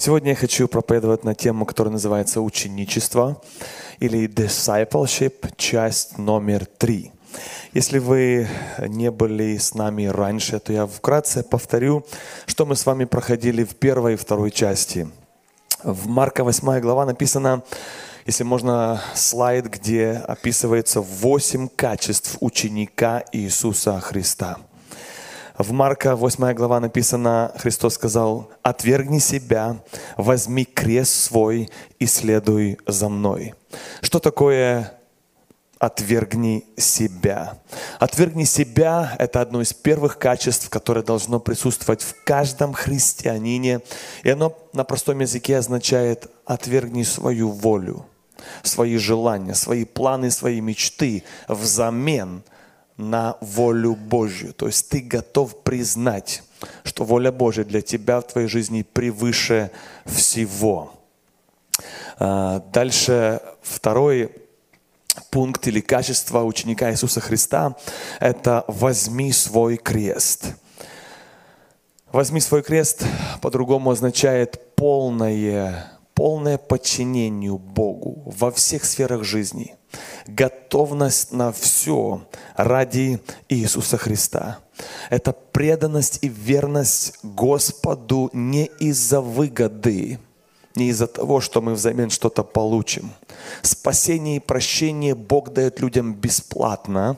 Сегодня я хочу проповедовать на тему, которая называется «Ученичество» или «Discipleship», часть номер три. Если вы не были с нами раньше, то я вкратце повторю, что мы с вами проходили в первой и второй части. В Марка 8 глава написано, если можно, слайд, где описывается восемь качеств ученика Иисуса Христа – в Марка 8 глава написано, Христос сказал, «Отвергни себя, возьми крест свой и следуй за мной». Что такое отвергни себя. Отвергни себя – это одно из первых качеств, которое должно присутствовать в каждом христианине. И оно на простом языке означает «отвергни свою волю, свои желания, свои планы, свои мечты взамен – на волю Божью. То есть ты готов признать, что воля Божья для тебя в твоей жизни превыше всего. А, дальше второй пункт или качество ученика Иисуса Христа – это «возьми свой крест». «Возьми свой крест» по-другому означает полное, полное подчинению Богу во всех сферах жизни – готовность на все ради Иисуса Христа. Это преданность и верность Господу не из-за выгоды, не из-за того, что мы взамен что-то получим. Спасение и прощение Бог дает людям бесплатно,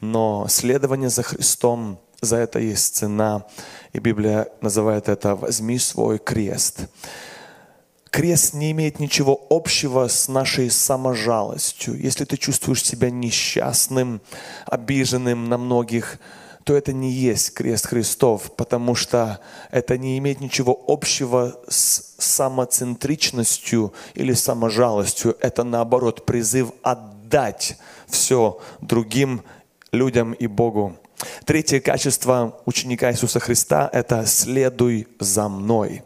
но следование за Христом, за это есть цена. И Библия называет это «возьми свой крест». Крест не имеет ничего общего с нашей саможалостью. Если ты чувствуешь себя несчастным, обиженным на многих, то это не есть крест Христов, потому что это не имеет ничего общего с самоцентричностью или саможалостью. Это наоборот призыв отдать все другим людям и Богу. Третье качество ученика Иисуса Христа – это «следуй за мной».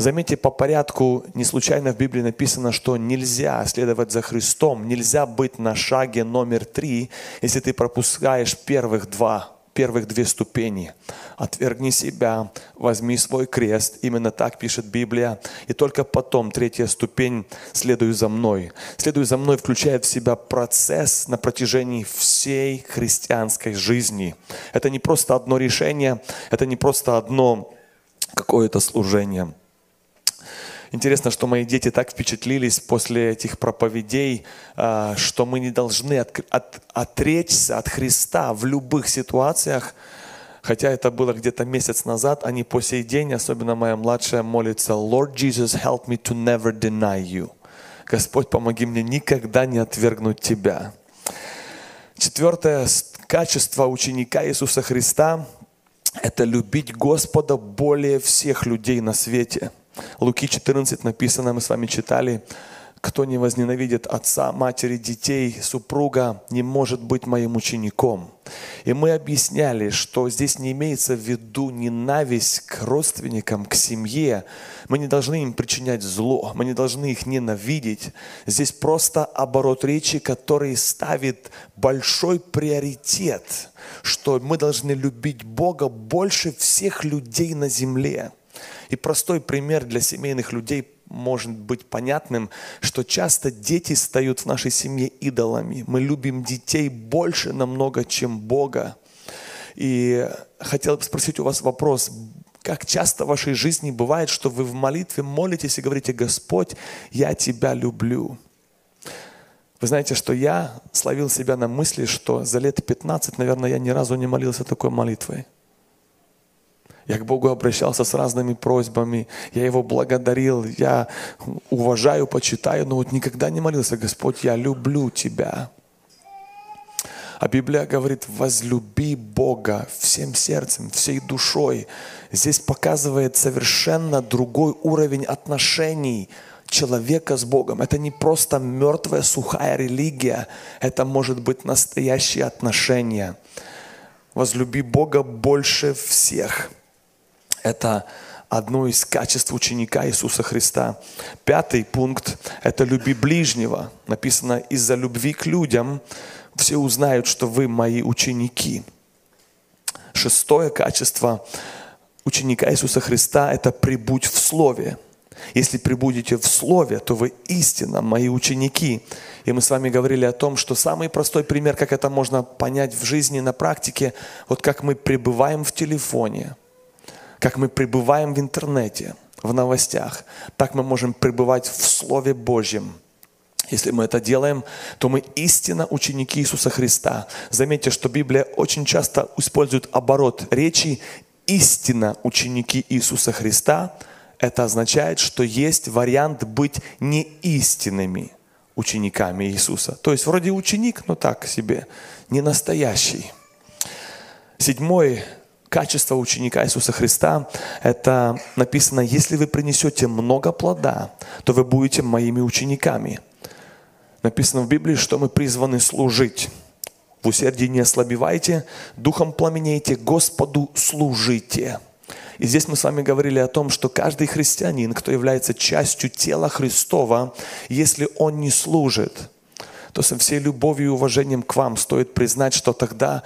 Заметьте, по порядку не случайно в Библии написано, что нельзя следовать за Христом, нельзя быть на шаге номер три, если ты пропускаешь первых два первых две ступени. Отвергни себя, возьми свой крест. Именно так пишет Библия. И только потом третья ступень «следуй за мной». «Следуй за мной» включает в себя процесс на протяжении всей христианской жизни. Это не просто одно решение, это не просто одно какое-то служение. Интересно, что мои дети так впечатлились после этих проповедей, а, что мы не должны от, от, отречься от Христа в любых ситуациях. Хотя это было где-то месяц назад, они по сей день, особенно моя младшая, молится, Lord Jesus, help me to never deny you. Господь, помоги мне никогда не отвергнуть Тебя. Четвертое качество ученика Иисуса Христа – это любить Господа более всех людей на свете – Луки 14 написано, мы с вами читали, кто не возненавидит отца, матери, детей, супруга, не может быть моим учеником. И мы объясняли, что здесь не имеется в виду ненависть к родственникам, к семье. Мы не должны им причинять зло, мы не должны их ненавидеть. Здесь просто оборот речи, который ставит большой приоритет, что мы должны любить Бога больше всех людей на земле. И простой пример для семейных людей может быть понятным, что часто дети стают в нашей семье идолами. Мы любим детей больше намного, чем Бога. И хотел бы спросить у вас вопрос, как часто в вашей жизни бывает, что вы в молитве молитесь и говорите, Господь, я Тебя люблю. Вы знаете, что я словил себя на мысли, что за лет 15, наверное, я ни разу не молился такой молитвой. Я к Богу обращался с разными просьбами, я Его благодарил, я уважаю, почитаю, но вот никогда не молился, Господь, я люблю Тебя. А Библия говорит, возлюби Бога всем сердцем, всей душой. Здесь показывает совершенно другой уровень отношений человека с Богом. Это не просто мертвая, сухая религия, это может быть настоящие отношения. Возлюби Бога больше всех – это одно из качеств ученика Иисуса Христа. Пятый пункт – это люби ближнего. Написано, из-за любви к людям все узнают, что вы мои ученики. Шестое качество ученика Иисуса Христа – это прибудь в Слове. Если прибудете в Слове, то вы истинно мои ученики. И мы с вами говорили о том, что самый простой пример, как это можно понять в жизни, на практике, вот как мы пребываем в телефоне, как мы пребываем в интернете, в новостях, так мы можем пребывать в Слове Божьем. Если мы это делаем, то мы истинно ученики Иисуса Христа. Заметьте, что Библия очень часто использует оборот речи истинно ученики Иисуса Христа – это означает, что есть вариант быть неистинными учениками Иисуса. То есть вроде ученик, но так себе, не настоящий. Седьмое качество ученика Иисуса Христа, это написано, если вы принесете много плода, то вы будете моими учениками. Написано в Библии, что мы призваны служить. В усердии не ослабевайте, духом пламенейте, Господу служите. И здесь мы с вами говорили о том, что каждый христианин, кто является частью тела Христова, если он не служит, то со всей любовью и уважением к вам стоит признать, что тогда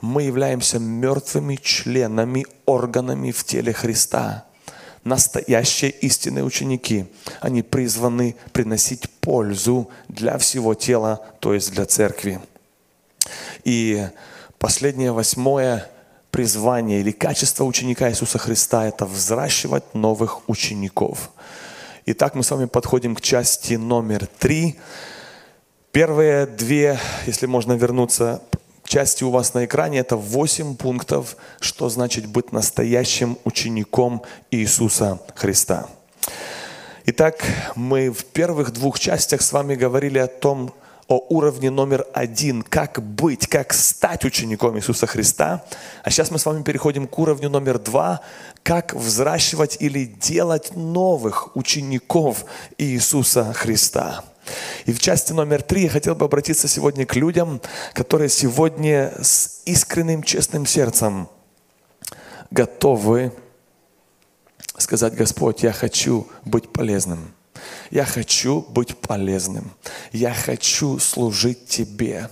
мы являемся мертвыми членами, органами в теле Христа. Настоящие истинные ученики, они призваны приносить пользу для всего тела, то есть для церкви. И последнее, восьмое, призвание или качество ученика Иисуса Христа – это взращивать новых учеников. Итак, мы с вами подходим к части номер три. Первые две, если можно вернуться, части у вас на экране, это восемь пунктов, что значит быть настоящим учеником Иисуса Христа. Итак, мы в первых двух частях с вами говорили о том, о уровне номер один, как быть, как стать учеником Иисуса Христа. А сейчас мы с вами переходим к уровню номер два, как взращивать или делать новых учеников Иисуса Христа. И в части номер три я хотел бы обратиться сегодня к людям, которые сегодня с искренним, честным сердцем готовы сказать, Господь, я хочу быть полезным. Я хочу быть полезным. Я хочу служить Тебе.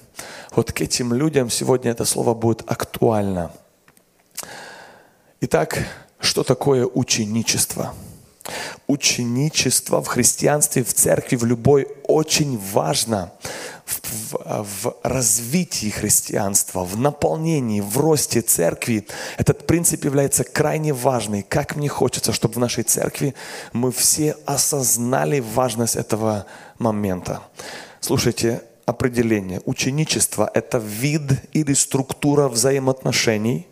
Вот к этим людям сегодня это слово будет актуально. Итак, что такое ученичество? Ученичество в христианстве, в церкви, в любой очень важно в, в развитии христианства, в наполнении, в росте церкви. Этот принцип является крайне важный. Как мне хочется, чтобы в нашей церкви мы все осознали важность этого момента. Слушайте, определение. Ученичество – это вид или структура взаимоотношений,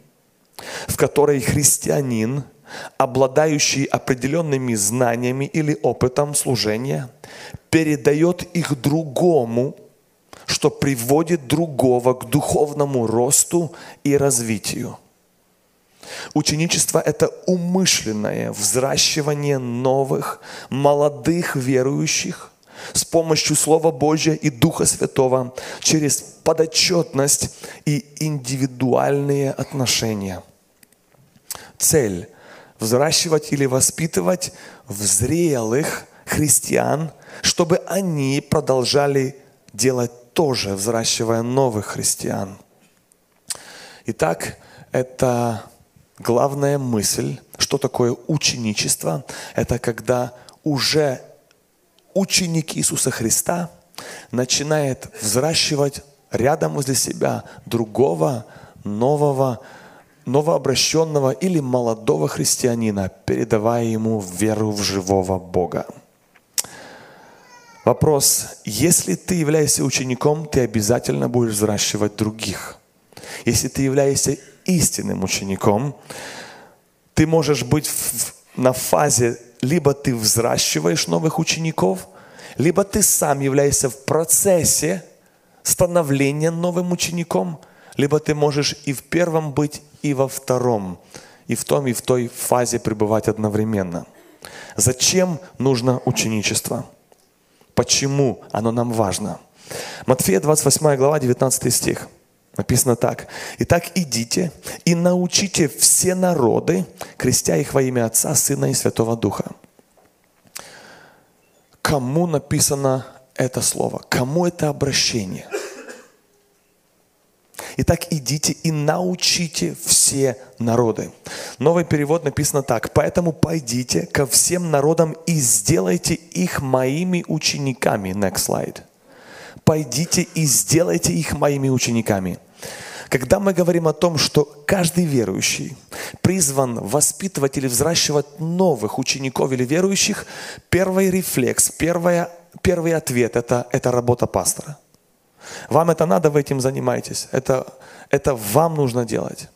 в которой христианин, обладающий определенными знаниями или опытом служения, передает их другому что приводит другого к духовному росту и развитию. Ученичество – это умышленное взращивание новых, молодых верующих с помощью Слова Божьего и Духа Святого через подотчетность и индивидуальные отношения. Цель – взращивать или воспитывать в зрелых христиан, чтобы они продолжали делать тоже взращивая новых христиан. Итак, это главная мысль, что такое ученичество. Это когда уже ученик Иисуса Христа начинает взращивать рядом возле себя другого, нового, новообращенного или молодого христианина, передавая ему веру в живого Бога. Вопрос, если ты являешься учеником, ты обязательно будешь взращивать других. Если ты являешься истинным учеником, ты можешь быть в, на фазе, либо ты взращиваешь новых учеников, либо ты сам являешься в процессе становления новым учеником, либо ты можешь и в первом быть, и во втором, и в том, и в той фазе пребывать одновременно. Зачем нужно ученичество? Почему оно нам важно? Матфея 28 глава, 19 стих. Написано так. «Итак, идите и научите все народы, крестя их во имя Отца, Сына и Святого Духа». Кому написано это слово? Кому это обращение? Итак, идите и научите все народы. Новый перевод написано так. Поэтому пойдите ко всем народам и сделайте их моими учениками. Next slide. Пойдите и сделайте их моими учениками. Когда мы говорим о том, что каждый верующий призван воспитывать или взращивать новых учеников или верующих, первый рефлекс, первая, первый ответ это, – это работа пастора. Вам это надо, вы этим занимаетесь. Это, это вам нужно делать.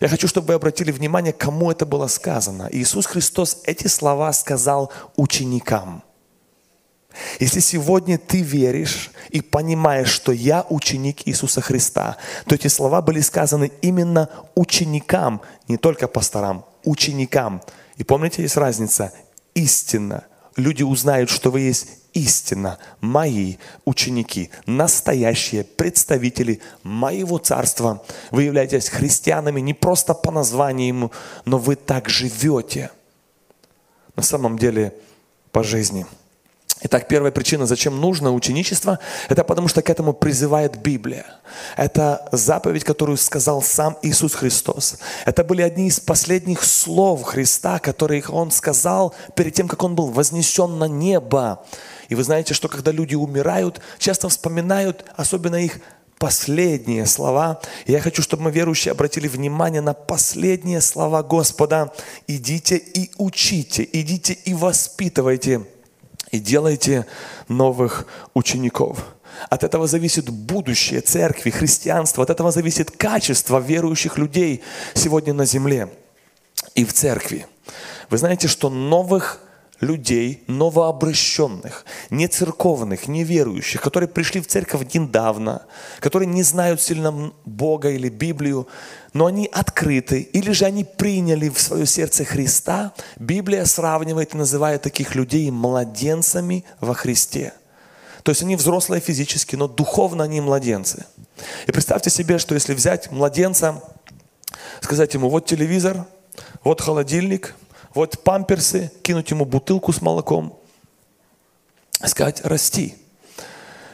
Я хочу, чтобы вы обратили внимание, кому это было сказано. Иисус Христос эти слова сказал ученикам – если сегодня ты веришь и понимаешь, что я ученик Иисуса Христа, то эти слова были сказаны именно ученикам, не только пасторам, ученикам. И помните, есть разница. Истинно. Люди узнают, что вы есть истинно мои ученики, настоящие представители моего царства. Вы являетесь христианами не просто по названию, но вы так живете. На самом деле по жизни. Итак, первая причина, зачем нужно ученичество, это потому что к этому призывает Библия. Это заповедь, которую сказал сам Иисус Христос. Это были одни из последних слов Христа, которые Он сказал перед тем, как Он был вознесен на небо. И вы знаете, что когда люди умирают, часто вспоминают, особенно их последние слова. И я хочу, чтобы мы, верующие, обратили внимание на последние слова Господа. «Идите и учите, идите и воспитывайте» и делайте новых учеников. От этого зависит будущее церкви, христианства, от этого зависит качество верующих людей сегодня на земле и в церкви. Вы знаете, что новых людей, новообращенных, не церковных, не верующих, которые пришли в церковь недавно, которые не знают сильно Бога или Библию, но они открыты, или же они приняли в свое сердце Христа, Библия сравнивает и называет таких людей младенцами во Христе. То есть они взрослые физически, но духовно они младенцы. И представьте себе, что если взять младенца, сказать ему, вот телевизор, вот холодильник, вот памперсы, кинуть ему бутылку с молоком, сказать, расти.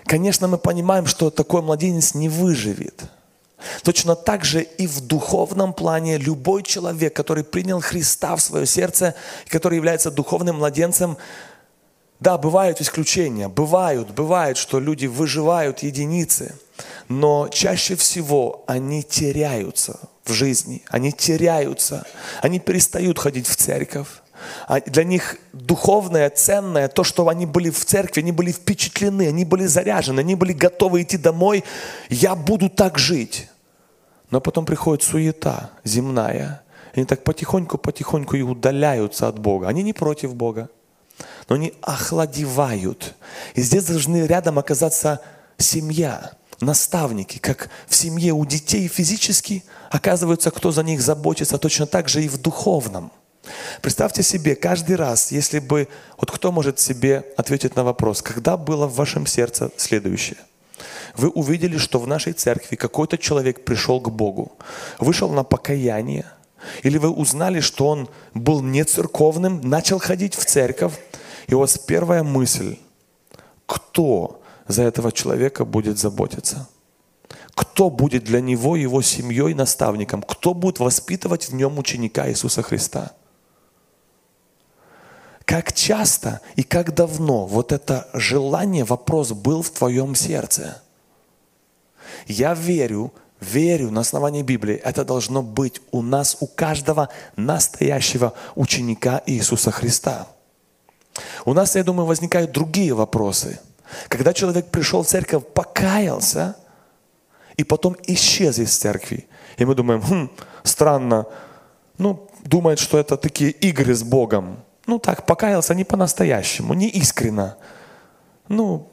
Конечно, мы понимаем, что такой младенец не выживет. Точно так же и в духовном плане любой человек, который принял Христа в свое сердце, который является духовным младенцем, да, бывают исключения, бывают, бывает, что люди выживают единицы, но чаще всего они теряются в жизни, они теряются, они перестают ходить в церковь. А для них духовное, ценное, то, что они были в церкви, они были впечатлены, они были заряжены, они были готовы идти домой. Я буду так жить. Но потом приходит суета земная. Они так потихоньку-потихоньку и удаляются от Бога. Они не против Бога, но они охладевают. И здесь должны рядом оказаться семья, наставники, как в семье у детей физически, оказывается, кто за них заботится, точно так же и в духовном. Представьте себе, каждый раз, если бы, вот кто может себе ответить на вопрос, когда было в вашем сердце следующее? Вы увидели, что в нашей церкви какой-то человек пришел к Богу, вышел на покаяние, или вы узнали, что он был не церковным, начал ходить в церковь, и у вас первая мысль, кто за этого человека будет заботиться? Кто будет для него, его семьей наставником? Кто будет воспитывать в нем ученика Иисуса Христа? Как часто и как давно вот это желание, вопрос был в твоем сердце? Я верю, верю на основании Библии, это должно быть у нас, у каждого настоящего ученика Иисуса Христа. У нас, я думаю, возникают другие вопросы – когда человек пришел в церковь, покаялся, и потом исчез из церкви. И мы думаем, хм, странно, ну, думает, что это такие игры с Богом. Ну так, покаялся не по-настоящему, не искренно. Ну,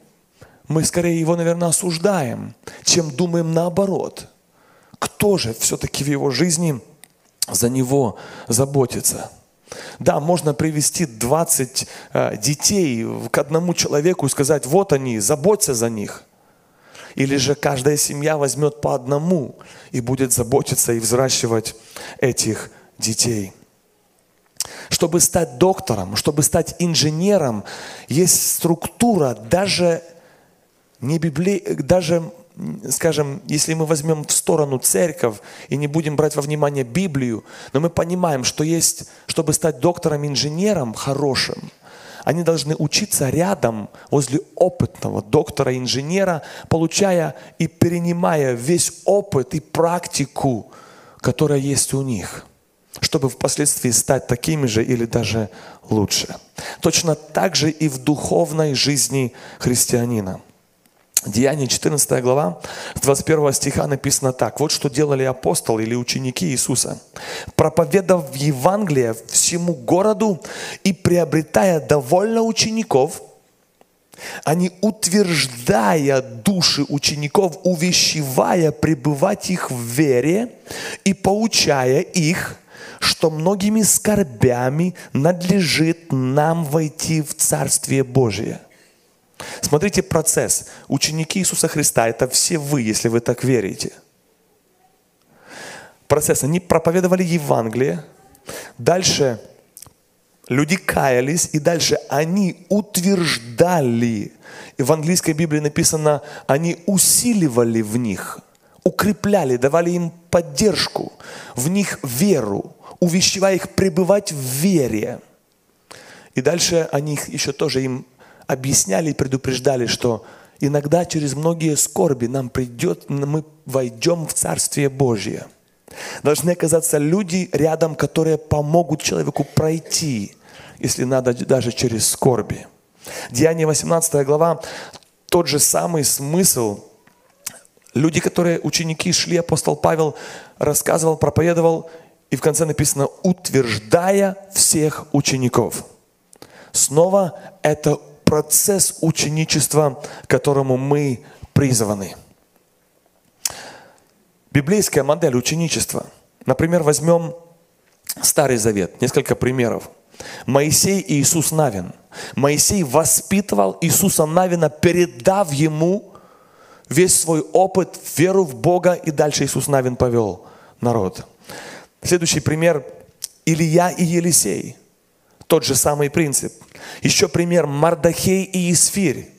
мы скорее его, наверное, осуждаем, чем думаем наоборот. Кто же все-таки в его жизни за него заботится? Да, можно привести 20 э, детей к одному человеку и сказать, вот они, заботься за них. Или же каждая семья возьмет по одному и будет заботиться и взращивать этих детей. Чтобы стать доктором, чтобы стать инженером, есть структура, даже, не библи... даже скажем, если мы возьмем в сторону церковь и не будем брать во внимание Библию, но мы понимаем, что есть, чтобы стать доктором-инженером хорошим, они должны учиться рядом, возле опытного доктора-инженера, получая и перенимая весь опыт и практику, которая есть у них, чтобы впоследствии стать такими же или даже лучше. Точно так же и в духовной жизни христианина – Деяние 14 глава, с 21 стиха написано так. Вот что делали апостолы или ученики Иисуса. Проповедав Евангелие всему городу и приобретая довольно учеников, они, утверждая души учеников, увещевая пребывать их в вере и поучая их, что многими скорбями надлежит нам войти в Царствие Божие – Смотрите процесс. Ученики Иисуса Христа – это все вы, если вы так верите. Процесс. Они проповедовали Евангелие. Дальше люди каялись, и дальше они утверждали. В английской Библии написано, они усиливали в них, укрепляли, давали им поддержку, в них веру, увещевая их пребывать в вере. И дальше они еще тоже им объясняли и предупреждали, что иногда через многие скорби нам придет, мы войдем в Царствие Божье. Должны оказаться люди рядом, которые помогут человеку пройти, если надо даже через скорби. Деяние 18 глава, тот же самый смысл. Люди, которые ученики шли, апостол Павел рассказывал, проповедовал, и в конце написано, утверждая всех учеников. Снова это процесс ученичества, к которому мы призваны. Библейская модель ученичества. Например, возьмем Старый Завет, несколько примеров. Моисей и Иисус Навин. Моисей воспитывал Иисуса Навина, передав ему весь свой опыт, веру в Бога, и дальше Иисус Навин повел народ. Следующий пример – Илья и Елисей – тот же самый принцип. Еще пример Мардахей и Исфирь.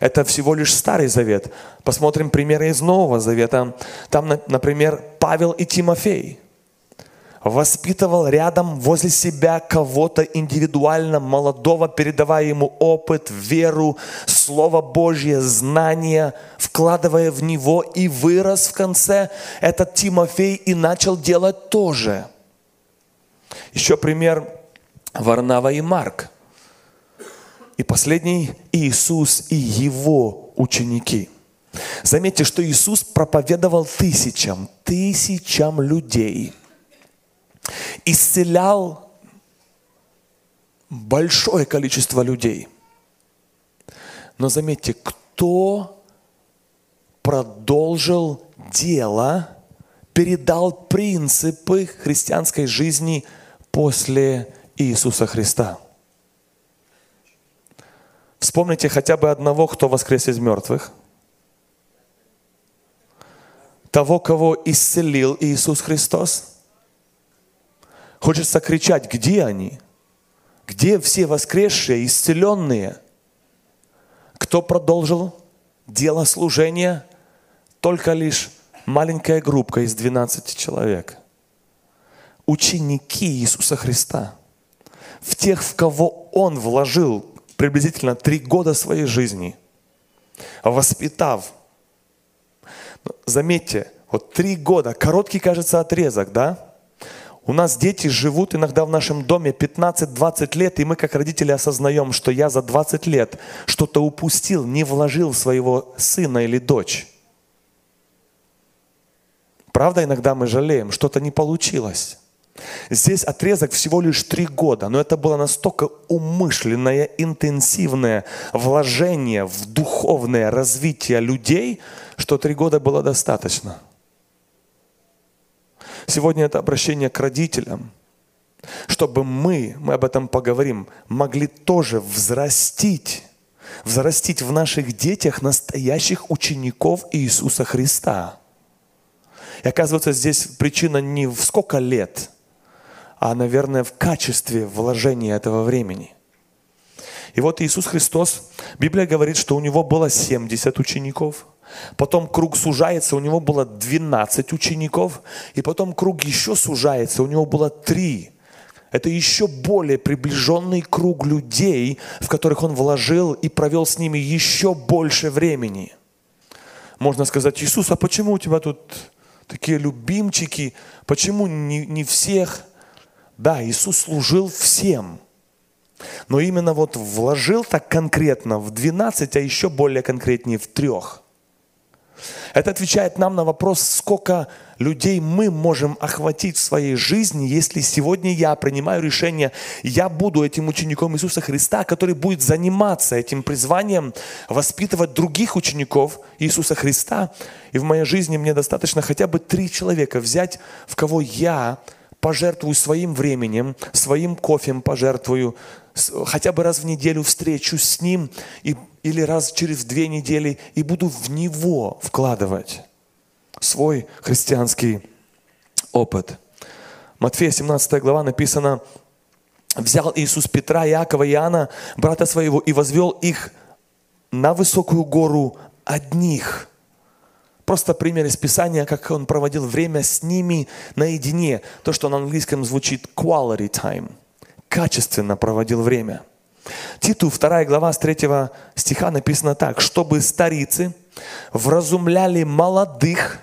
Это всего лишь Старый Завет. Посмотрим примеры из Нового Завета. Там, например, Павел и Тимофей. Воспитывал рядом возле себя кого-то индивидуально, молодого, передавая ему опыт, веру, Слово Божье, знания, вкладывая в него и вырос в конце этот Тимофей и начал делать то же. Еще пример Варнава и Марк. И последний Иисус и его ученики. Заметьте, что Иисус проповедовал тысячам, тысячам людей. Исцелял большое количество людей. Но заметьте, кто продолжил дело, передал принципы христианской жизни после Иисуса Христа. Вспомните хотя бы одного, кто воскрес из мертвых. Того, кого исцелил Иисус Христос. Хочется кричать, где они? Где все воскресшие, исцеленные? Кто продолжил дело служения? Только лишь маленькая группа из 12 человек. Ученики Иисуса Христа – в тех, в кого Он вложил приблизительно три года своей жизни, воспитав. Заметьте, вот три года, короткий, кажется, отрезок, да? У нас дети живут иногда в нашем доме 15-20 лет, и мы как родители осознаем, что я за 20 лет что-то упустил, не вложил в своего сына или дочь. Правда, иногда мы жалеем, что-то не получилось. Здесь отрезок всего лишь три года, но это было настолько умышленное, интенсивное вложение в духовное развитие людей, что три года было достаточно. Сегодня это обращение к родителям, чтобы мы, мы об этом поговорим, могли тоже взрастить, взрастить в наших детях настоящих учеников Иисуса Христа. И оказывается, здесь причина не в сколько лет – а, наверное, в качестве вложения этого времени. И вот Иисус Христос, Библия говорит, что у него было 70 учеников, Потом круг сужается, у него было 12 учеников. И потом круг еще сужается, у него было 3. Это еще более приближенный круг людей, в которых он вложил и провел с ними еще больше времени. Можно сказать, Иисус, а почему у тебя тут такие любимчики? Почему не, не всех? Да, Иисус служил всем. Но именно вот вложил так конкретно в 12, а еще более конкретнее в трех – это отвечает нам на вопрос, сколько людей мы можем охватить в своей жизни, если сегодня я принимаю решение, я буду этим учеником Иисуса Христа, который будет заниматься этим призванием, воспитывать других учеников Иисуса Христа. И в моей жизни мне достаточно хотя бы три человека взять, в кого я пожертвую своим временем, своим кофем пожертвую, хотя бы раз в неделю встречусь с ним и, или раз через две недели и буду в него вкладывать свой христианский опыт. Матфея 17 глава написано, взял Иисус Петра, Иакова Иоанна, брата своего, и возвел их на высокую гору одних – Просто пример из Писания, как он проводил время с ними наедине. То, что на английском звучит quality time. Качественно проводил время. Титу 2 глава с 3 стиха написано так. «Чтобы старицы вразумляли молодых,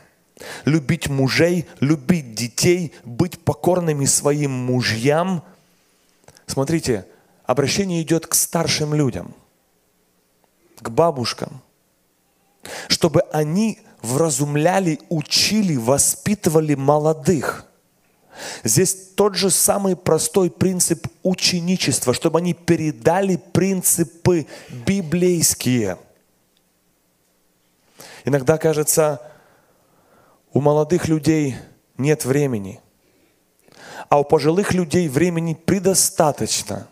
любить мужей, любить детей, быть покорными своим мужьям». Смотрите, обращение идет к старшим людям, к бабушкам, чтобы они вразумляли, учили, воспитывали молодых. Здесь тот же самый простой принцип ученичества, чтобы они передали принципы библейские. Иногда кажется, у молодых людей нет времени, а у пожилых людей времени предостаточно.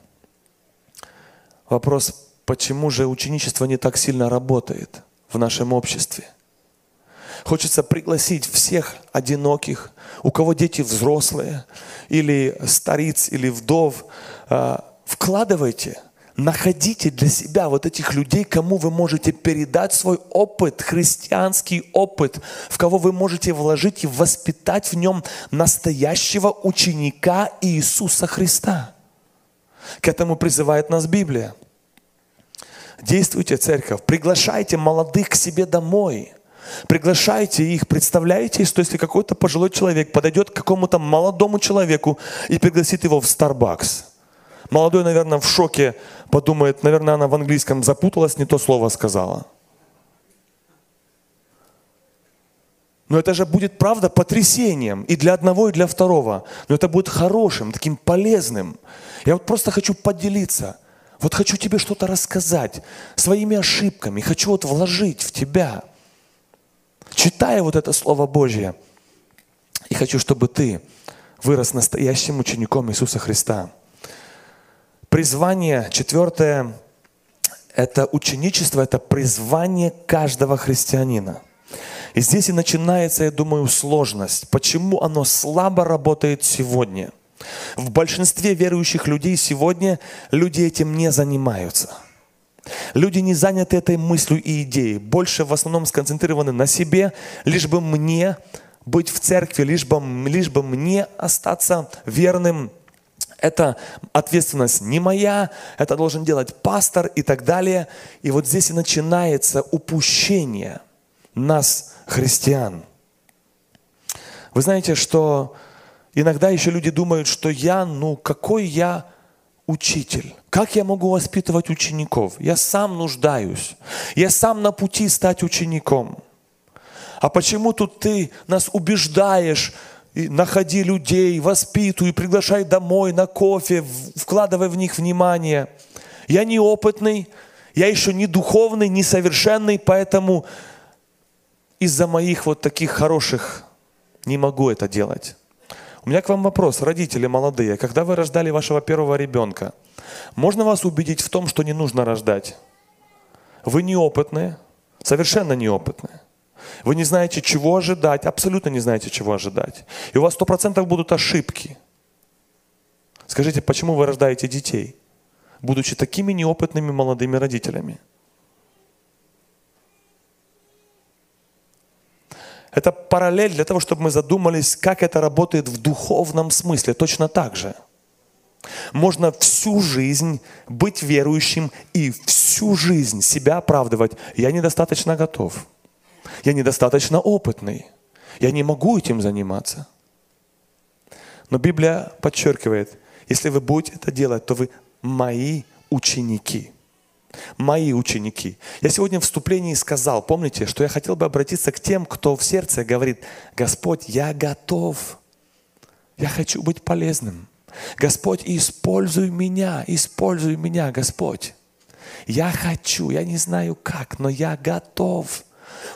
Вопрос, почему же ученичество не так сильно работает в нашем обществе – Хочется пригласить всех одиноких, у кого дети взрослые, или стариц, или вдов. А, вкладывайте, находите для себя вот этих людей, кому вы можете передать свой опыт, христианский опыт, в кого вы можете вложить и воспитать в нем настоящего ученика Иисуса Христа. К этому призывает нас Библия. Действуйте, церковь, приглашайте молодых к себе домой – Приглашайте их, представляете, что если какой-то пожилой человек подойдет к какому-то молодому человеку и пригласит его в Starbucks. Молодой, наверное, в шоке подумает, наверное, она в английском запуталась, не то слово сказала. Но это же будет, правда, потрясением и для одного, и для второго. Но это будет хорошим, таким полезным. Я вот просто хочу поделиться. Вот хочу тебе что-то рассказать своими ошибками. Хочу вот вложить в тебя – читая вот это Слово Божье, и хочу, чтобы ты вырос настоящим учеником Иисуса Христа. Призвание, четвертое, это ученичество, это призвание каждого христианина. И здесь и начинается, я думаю, сложность. Почему оно слабо работает сегодня? В большинстве верующих людей сегодня люди этим не занимаются – Люди не заняты этой мыслью и идеей, больше в основном сконцентрированы на себе, лишь бы мне быть в церкви, лишь бы, лишь бы мне остаться верным. Это ответственность не моя, это должен делать пастор и так далее. И вот здесь и начинается упущение нас, христиан. Вы знаете, что иногда еще люди думают, что я, ну какой я учитель. Как я могу воспитывать учеников? Я сам нуждаюсь. Я сам на пути стать учеником. А почему тут ты нас убеждаешь, находи людей, воспитуй, приглашай домой на кофе, вкладывай в них внимание. Я неопытный, я еще не духовный, не совершенный, поэтому из-за моих вот таких хороших не могу это делать. У меня к вам вопрос, родители молодые, когда вы рождали вашего первого ребенка, можно вас убедить в том, что не нужно рождать? Вы неопытные, совершенно неопытные. Вы не знаете, чего ожидать, абсолютно не знаете, чего ожидать. И у вас сто процентов будут ошибки. Скажите, почему вы рождаете детей, будучи такими неопытными молодыми родителями? Это параллель для того, чтобы мы задумались, как это работает в духовном смысле. Точно так же. Можно всю жизнь быть верующим и всю жизнь себя оправдывать. Я недостаточно готов. Я недостаточно опытный. Я не могу этим заниматься. Но Библия подчеркивает, если вы будете это делать, то вы мои ученики. Мои ученики. Я сегодня в вступлении сказал, помните, что я хотел бы обратиться к тем, кто в сердце говорит, Господь, я готов. Я хочу быть полезным. Господь, используй меня, используй меня, Господь. Я хочу, я не знаю как, но я готов.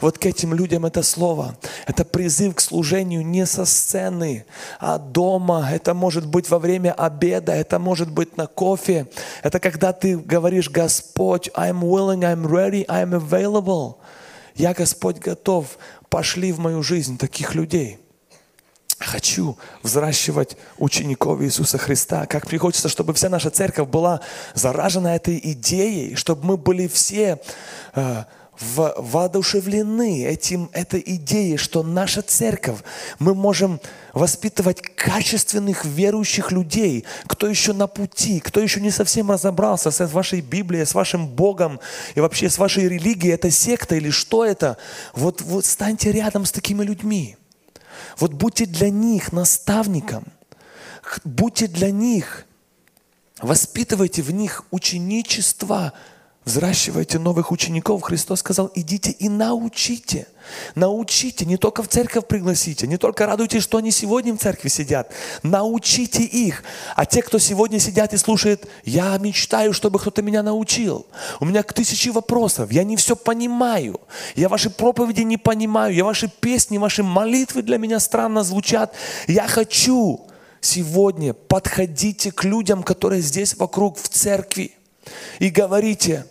Вот к этим людям это слово. Это призыв к служению не со сцены, а дома. Это может быть во время обеда, это может быть на кофе. Это когда ты говоришь, Господь, I'm willing, I'm ready, I'm available. Я, Господь, готов. Пошли в мою жизнь таких людей. Хочу взращивать учеников Иисуса Христа. Как приходится, чтобы вся наша церковь была заражена этой идеей, чтобы мы были все э, воодушевлены этим, этой идеей, что наша церковь, мы можем воспитывать качественных верующих людей, кто еще на пути, кто еще не совсем разобрался с вашей Библией, с вашим Богом и вообще с вашей религией, это секта или что это, вот, вот станьте рядом с такими людьми. Вот будьте для них наставником, будьте для них, воспитывайте в них ученичество – взращивайте новых учеников. Христос сказал, идите и научите. Научите, не только в церковь пригласите, не только радуйтесь, что они сегодня в церкви сидят. Научите их. А те, кто сегодня сидят и слушают, я мечтаю, чтобы кто-то меня научил. У меня тысячи вопросов, я не все понимаю. Я ваши проповеди не понимаю, я ваши песни, ваши молитвы для меня странно звучат. Я хочу сегодня подходите к людям, которые здесь вокруг в церкви и говорите,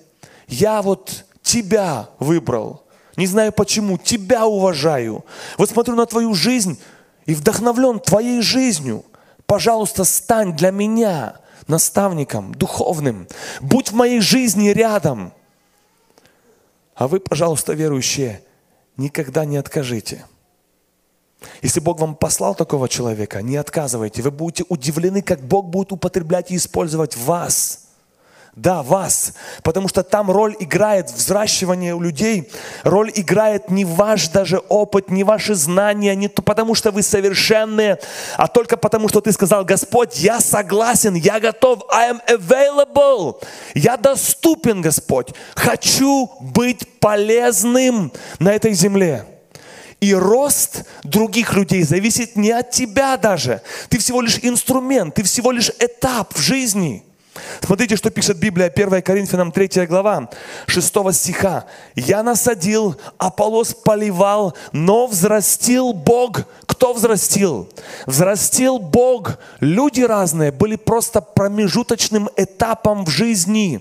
я вот тебя выбрал. Не знаю почему, тебя уважаю. Вот смотрю на твою жизнь и вдохновлен твоей жизнью. Пожалуйста, стань для меня наставником духовным. Будь в моей жизни рядом. А вы, пожалуйста, верующие, никогда не откажите. Если Бог вам послал такого человека, не отказывайте. Вы будете удивлены, как Бог будет употреблять и использовать вас – да, вас. Потому что там роль играет взращивание у людей. Роль играет не ваш даже опыт, не ваши знания, не то потому, что вы совершенные, а только потому, что ты сказал, Господь, я согласен, я готов, I am available. Я доступен, Господь. Хочу быть полезным на этой земле. И рост других людей зависит не от тебя даже. Ты всего лишь инструмент, ты всего лишь этап в жизни – Смотрите, что пишет Библия, 1 Коринфянам 3 глава, 6 стиха. «Я насадил, Аполос поливал, но взрастил Бог». Кто взрастил? Взрастил Бог. Люди разные были просто промежуточным этапом в жизни.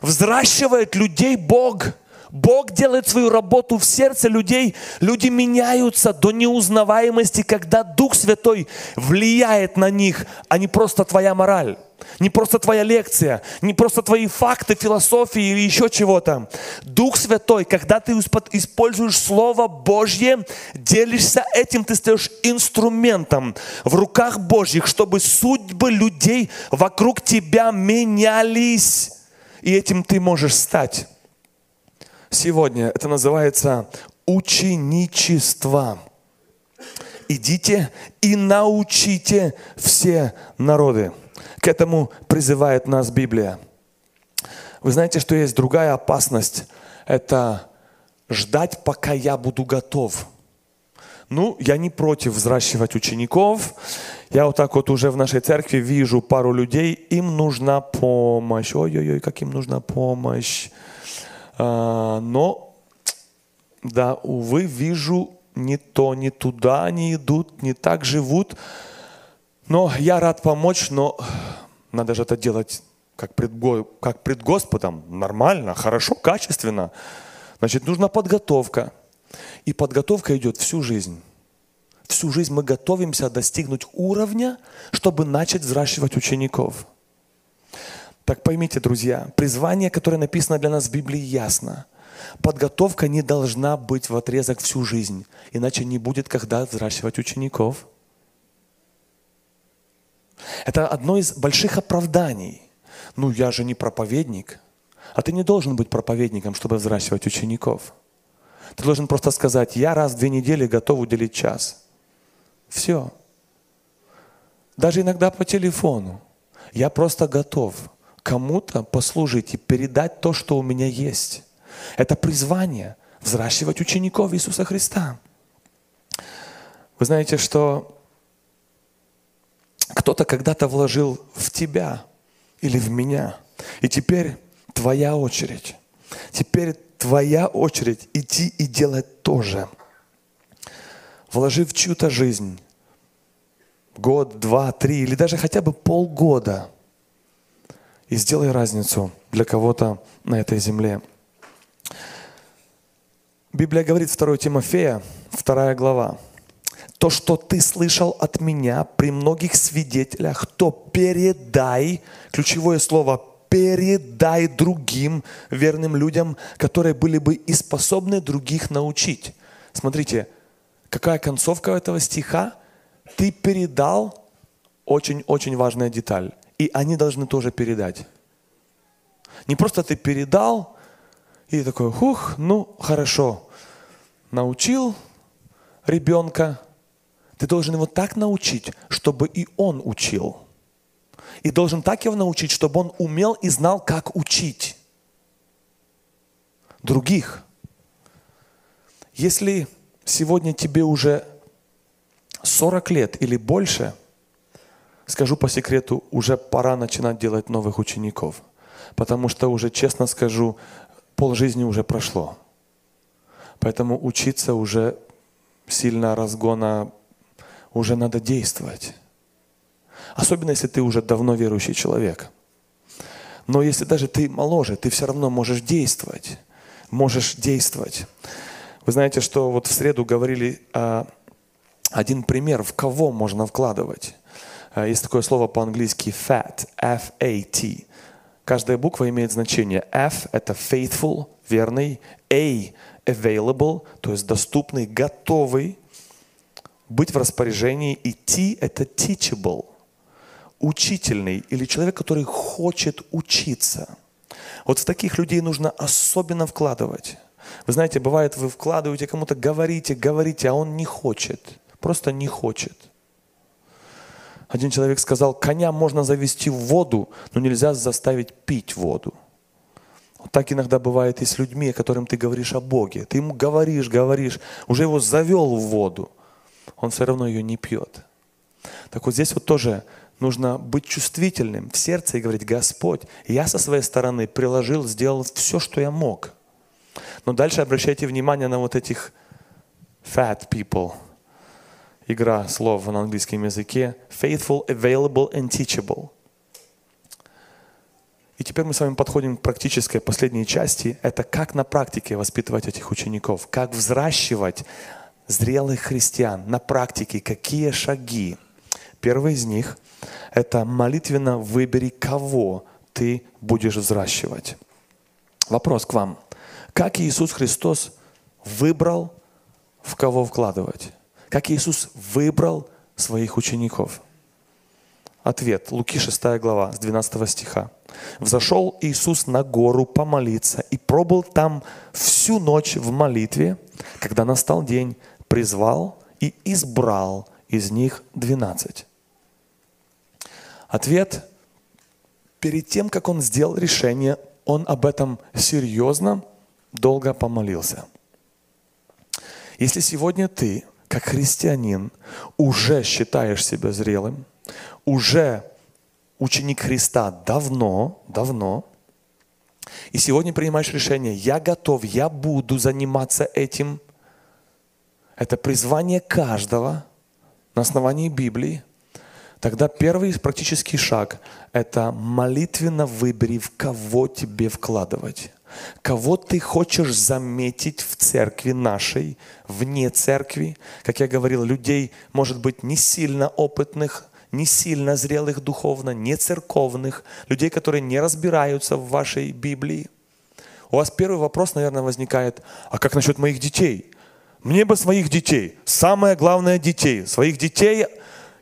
Взращивает людей Бог – Бог делает свою работу в сердце людей. Люди меняются до неузнаваемости, когда Дух Святой влияет на них, а не просто твоя мораль. Не просто твоя лекция, не просто твои факты, философии или еще чего-то. Дух Святой, когда ты используешь Слово Божье, делишься этим, ты стаешь инструментом в руках Божьих, чтобы судьбы людей вокруг тебя менялись. И этим ты можешь стать сегодня. Это называется ученичество. Идите и научите все народы. К этому призывает нас Библия. Вы знаете, что есть другая опасность. Это ждать, пока я буду готов. Ну, я не против взращивать учеников. Я вот так вот уже в нашей церкви вижу пару людей, им нужна помощь. Ой-ой-ой, как им нужна помощь. А, но, да, увы, вижу, не то, не туда они идут, не так живут. Но я рад помочь, но надо же это делать как пред, как пред Господом. Нормально, хорошо, качественно. Значит, нужна подготовка. И подготовка идет всю жизнь. Всю жизнь мы готовимся достигнуть уровня, чтобы начать взращивать учеников. Так поймите, друзья, призвание, которое написано для нас в Библии, ясно. Подготовка не должна быть в отрезок всю жизнь, иначе не будет когда взращивать учеников. Это одно из больших оправданий. Ну, я же не проповедник. А ты не должен быть проповедником, чтобы взращивать учеников. Ты должен просто сказать, я раз в две недели готов уделить час. Все. Даже иногда по телефону. Я просто готов кому-то послужить и передать то, что у меня есть. Это призвание взращивать учеников Иисуса Христа. Вы знаете, что кто-то когда-то вложил в тебя или в меня. И теперь твоя очередь. Теперь твоя очередь идти и делать то же. Вложив чью-то жизнь год, два, три или даже хотя бы полгода и сделай разницу для кого-то на этой земле. Библия говорит 2 Тимофея, 2 глава. То, что ты слышал от меня при многих свидетелях, то передай, ключевое слово передай другим верным людям, которые были бы и способны других научить. Смотрите, какая концовка этого стиха? Ты передал очень-очень важная деталь. И они должны тоже передать. Не просто ты передал, и такой, хух, ну хорошо, научил ребенка, ты должен его так научить, чтобы и он учил. И должен так его научить, чтобы он умел и знал, как учить других. Если сегодня тебе уже 40 лет или больше, скажу по секрету, уже пора начинать делать новых учеников. Потому что уже, честно скажу, полжизни уже прошло. Поэтому учиться уже сильно разгона, уже надо действовать. Особенно, если ты уже давно верующий человек. Но если даже ты моложе, ты все равно можешь действовать. Можешь действовать. Вы знаете, что вот в среду говорили а, один пример, в кого можно вкладывать. А, есть такое слово по-английски fat, F-A-T. Каждая буква имеет значение. F – это faithful, верный. A – available, то есть доступный, готовый быть в распоряжении. И T – это teachable, учительный или человек, который хочет учиться. Вот в таких людей нужно особенно вкладывать. Вы знаете, бывает, вы вкладываете кому-то, говорите, говорите, а он не хочет. Просто не хочет. Один человек сказал, коня можно завести в воду, но нельзя заставить пить воду. Вот так иногда бывает и с людьми, которым ты говоришь о Боге. Ты ему говоришь, говоришь, уже его завел в воду. Он все равно ее не пьет. Так вот здесь вот тоже нужно быть чувствительным в сердце и говорить, Господь, я со своей стороны приложил, сделал все, что я мог. Но дальше обращайте внимание на вот этих fat people. Игра слов на английском языке. Faithful, available and teachable. И теперь мы с вами подходим к практической последней части. Это как на практике воспитывать этих учеников, как взращивать зрелых христиан на практике, какие шаги. Первый из них – это молитвенно выбери, кого ты будешь взращивать. Вопрос к вам. Как Иисус Христос выбрал, в кого вкладывать? Как Иисус выбрал своих учеников? Ответ. Луки 6 глава, с 12 стиха. «Взошел Иисус на гору помолиться и пробыл там всю ночь в молитве. Когда настал день, призвал и избрал из них двенадцать». Ответ. Перед тем, как он сделал решение, он об этом серьезно, долго помолился. Если сегодня ты, как христианин, уже считаешь себя зрелым, уже ученик Христа давно, давно, и сегодня принимаешь решение, я готов, я буду заниматься этим, это призвание каждого на основании Библии – Тогда первый практический шаг – это молитвенно выбери, в кого тебе вкладывать. Кого ты хочешь заметить в церкви нашей, вне церкви. Как я говорил, людей, может быть, не сильно опытных, не сильно зрелых духовно, не церковных, людей, которые не разбираются в вашей Библии. у вас первый вопрос, наверное, возникает, а как насчет моих детей? Мне бы своих детей. Самое главное детей. Своих детей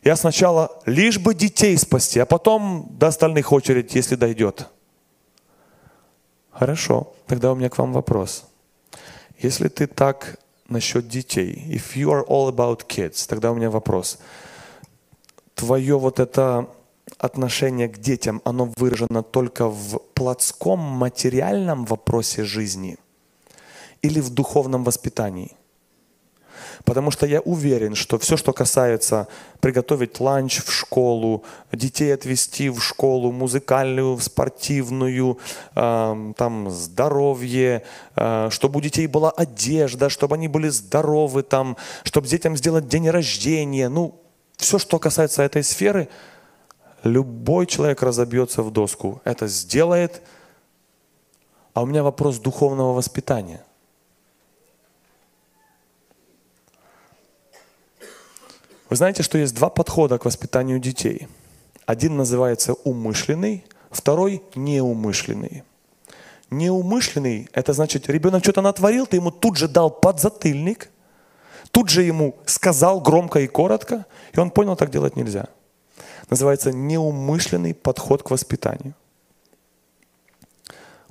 я сначала лишь бы детей спасти, а потом до остальных очередь, если дойдет. Хорошо, тогда у меня к вам вопрос. Если ты так насчет детей, if you are all about kids, тогда у меня вопрос. Твое вот это отношение к детям, оно выражено только в плотском, материальном вопросе жизни или в духовном воспитании? Потому что я уверен, что все, что касается приготовить ланч в школу, детей отвезти в школу, музыкальную, спортивную, э, там здоровье, э, чтобы у детей была одежда, чтобы они были здоровы, там, чтобы детям сделать день рождения, ну, все, что касается этой сферы, любой человек разобьется в доску. Это сделает. А у меня вопрос духовного воспитания – Вы знаете, что есть два подхода к воспитанию детей. Один называется умышленный, второй неумышленный. Неумышленный – это значит, ребенок что-то натворил, ты ему тут же дал подзатыльник, тут же ему сказал громко и коротко, и он понял, так делать нельзя. Называется неумышленный подход к воспитанию.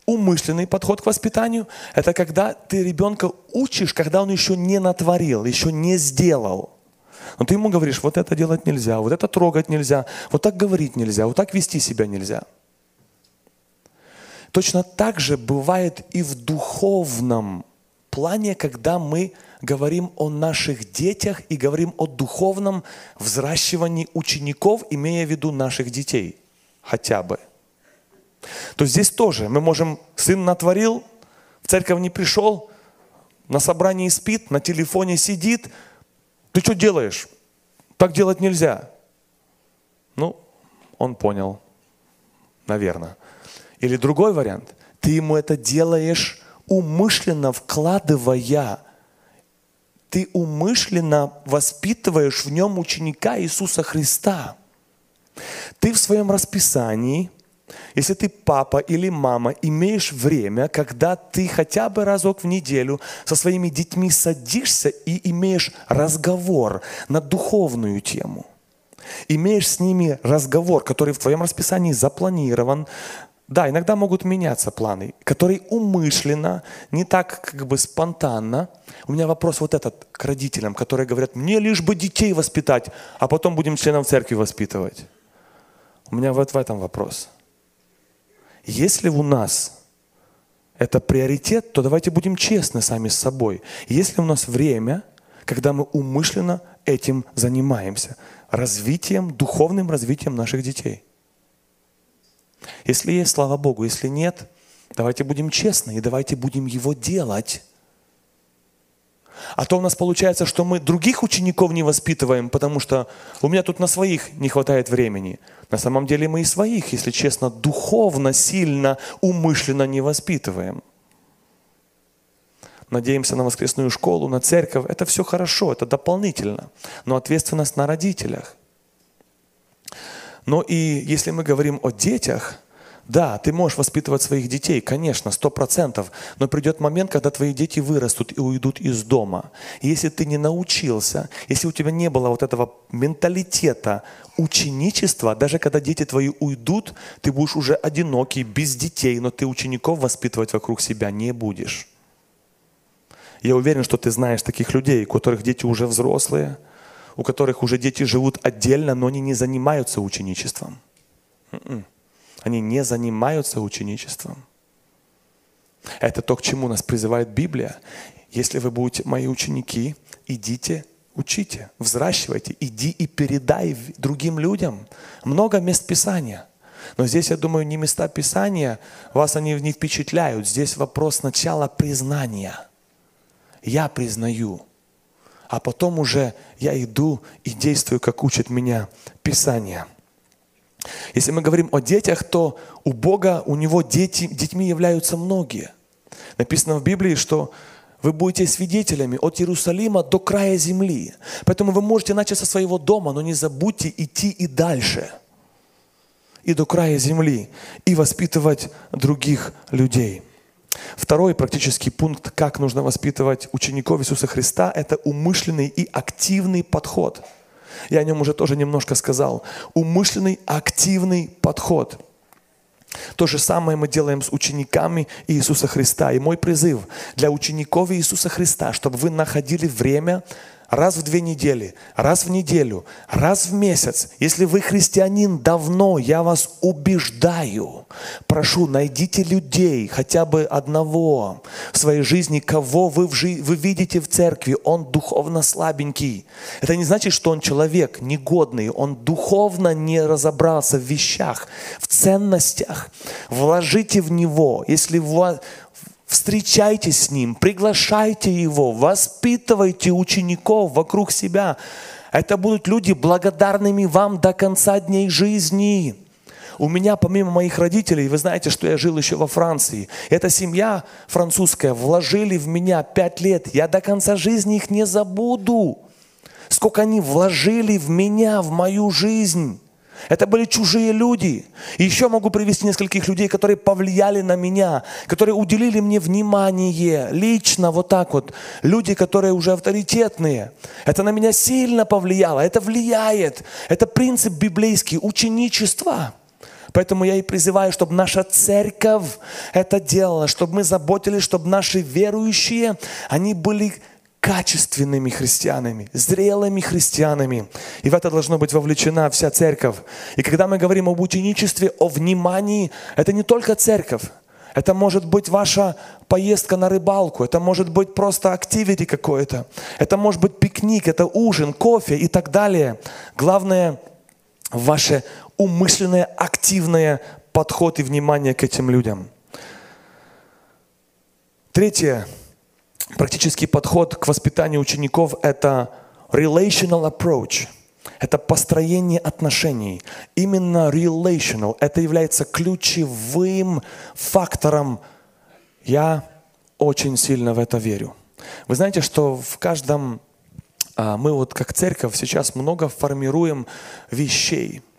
Умышленный подход к воспитанию – это когда ты ребенка учишь, когда он еще не натворил, еще не сделал – но ты ему говоришь, вот это делать нельзя, вот это трогать нельзя, вот так говорить нельзя, вот так вести себя нельзя. Точно так же бывает и в духовном плане, когда мы говорим о наших детях и говорим о духовном взращивании учеников, имея в виду наших детей хотя бы. То здесь тоже мы можем, сын натворил, в церковь не пришел, на собрании спит, на телефоне сидит – ты что делаешь? Так делать нельзя. Ну, он понял, наверное. Или другой вариант. Ты ему это делаешь умышленно вкладывая. Ты умышленно воспитываешь в нем ученика Иисуса Христа. Ты в своем расписании – если ты папа или мама, имеешь время, когда ты хотя бы разок в неделю со своими детьми садишься и имеешь разговор на духовную тему. Имеешь с ними разговор, который в твоем расписании запланирован. Да, иногда могут меняться планы, которые умышленно, не так как бы спонтанно. У меня вопрос вот этот к родителям, которые говорят, мне лишь бы детей воспитать, а потом будем членов церкви воспитывать. У меня вот в этом вопрос – если у нас это приоритет, то давайте будем честны сами с собой. Если у нас время, когда мы умышленно этим занимаемся, развитием, духовным развитием наших детей. Если есть, слава Богу, если нет, давайте будем честны и давайте будем его делать. А то у нас получается, что мы других учеников не воспитываем, потому что у меня тут на своих не хватает времени. На самом деле мы и своих, если честно, духовно, сильно, умышленно не воспитываем. Надеемся на воскресную школу, на церковь. Это все хорошо, это дополнительно. Но ответственность на родителях. Но и если мы говорим о детях – да, ты можешь воспитывать своих детей, конечно, сто процентов, но придет момент, когда твои дети вырастут и уйдут из дома. И если ты не научился, если у тебя не было вот этого менталитета ученичества, даже когда дети твои уйдут, ты будешь уже одинокий, без детей, но ты учеников воспитывать вокруг себя не будешь. Я уверен, что ты знаешь таких людей, у которых дети уже взрослые, у которых уже дети живут отдельно, но они не занимаются ученичеством. М-м. Они не занимаются ученичеством. Это то, к чему нас призывает Библия. Если вы будете мои ученики, идите, учите, взращивайте, иди и передай другим людям. Много мест Писания. Но здесь, я думаю, не места Писания, вас они не впечатляют. Здесь вопрос сначала признания. Я признаю, а потом уже я иду и действую, как учит меня Писание. Если мы говорим о детях, то у Бога, у Него дети, детьми являются многие. Написано в Библии, что вы будете свидетелями от Иерусалима до края земли. Поэтому вы можете начать со своего дома, но не забудьте идти и дальше. И до края земли. И воспитывать других людей. Второй практический пункт, как нужно воспитывать учеников Иисуса Христа, это умышленный и активный подход. Я о нем уже тоже немножко сказал. Умышленный, активный подход – то же самое мы делаем с учениками Иисуса Христа. И мой призыв для учеников Иисуса Христа, чтобы вы находили время раз в две недели, раз в неделю, раз в месяц. Если вы христианин давно, я вас убеждаю. Прошу, найдите людей, хотя бы одного в своей жизни, кого вы, в жи- вы видите в церкви. Он духовно слабенький. Это не значит, что он человек негодный. Он духовно не разобрался в вещах, в ценностях. Вложите в него. Если у вас, Встречайтесь с ним, приглашайте его, воспитывайте учеников вокруг себя. Это будут люди благодарными вам до конца дней жизни. У меня, помимо моих родителей, вы знаете, что я жил еще во Франции. Эта семья французская вложили в меня пять лет. Я до конца жизни их не забуду. Сколько они вложили в меня, в мою жизнь. Это были чужие люди. И еще могу привести нескольких людей, которые повлияли на меня, которые уделили мне внимание, лично вот так вот. Люди, которые уже авторитетные. Это на меня сильно повлияло. Это влияет. Это принцип библейский, ученичество. Поэтому я и призываю, чтобы наша церковь это делала, чтобы мы заботились, чтобы наши верующие, они были качественными христианами, зрелыми христианами. И в это должно быть вовлечена вся церковь. И когда мы говорим об ученичестве, о внимании, это не только церковь. Это может быть ваша поездка на рыбалку, это может быть просто активити какое-то, это может быть пикник, это ужин, кофе и так далее. Главное, ваше умышленное, активное подход и внимание к этим людям. Третье, практический подход к воспитанию учеников – это relational approach. Это построение отношений. Именно relational. Это является ключевым фактором. Я очень сильно в это верю. Вы знаете, что в каждом... а, Мы вот как церковь сейчас много формируем вещей –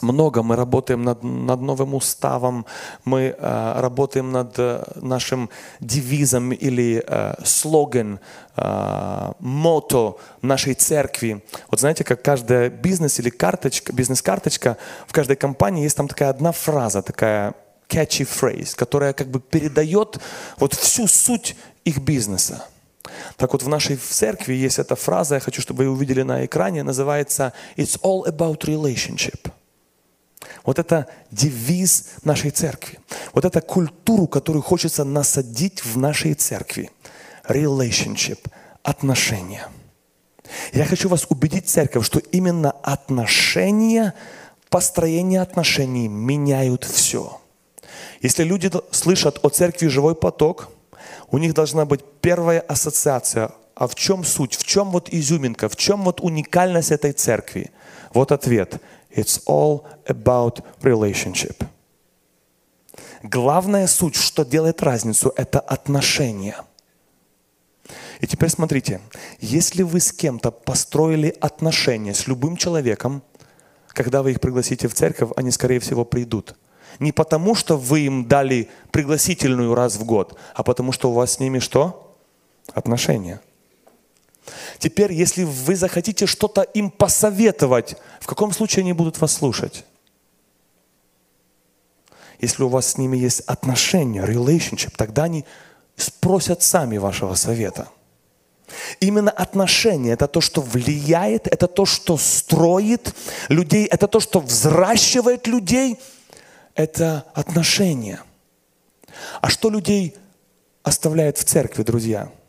много. Мы работаем над, над новым уставом, мы э, работаем над э, нашим девизом или э, слоган, э, мото нашей церкви. Вот знаете, как каждая бизнес или карточка, бизнес-карточка, в каждой компании есть там такая одна фраза, такая catchy phrase, которая как бы передает вот всю суть их бизнеса. Так вот в нашей церкви есть эта фраза, я хочу, чтобы вы увидели на экране, называется «It's all about relationship». Вот это девиз нашей церкви. Вот это культуру, которую хочется насадить в нашей церкви. Relationship, отношения. Я хочу вас убедить, церковь, что именно отношения, построение отношений меняют все. Если люди слышат о церкви «Живой поток», у них должна быть первая ассоциация. А в чем суть? В чем вот изюминка? В чем вот уникальность этой церкви? Вот ответ. It's all about relationship. Главная суть, что делает разницу, это отношения. И теперь смотрите, если вы с кем-то построили отношения, с любым человеком, когда вы их пригласите в церковь, они, скорее всего, придут. Не потому, что вы им дали пригласительную раз в год, а потому, что у вас с ними что? Отношения. Теперь, если вы захотите что-то им посоветовать, в каком случае они будут вас слушать? Если у вас с ними есть отношения, relationship, тогда они спросят сами вашего совета. Именно отношения – это то, что влияет, это то, что строит людей, это то, что взращивает людей, это отношения. А что людей оставляет в церкви, друзья –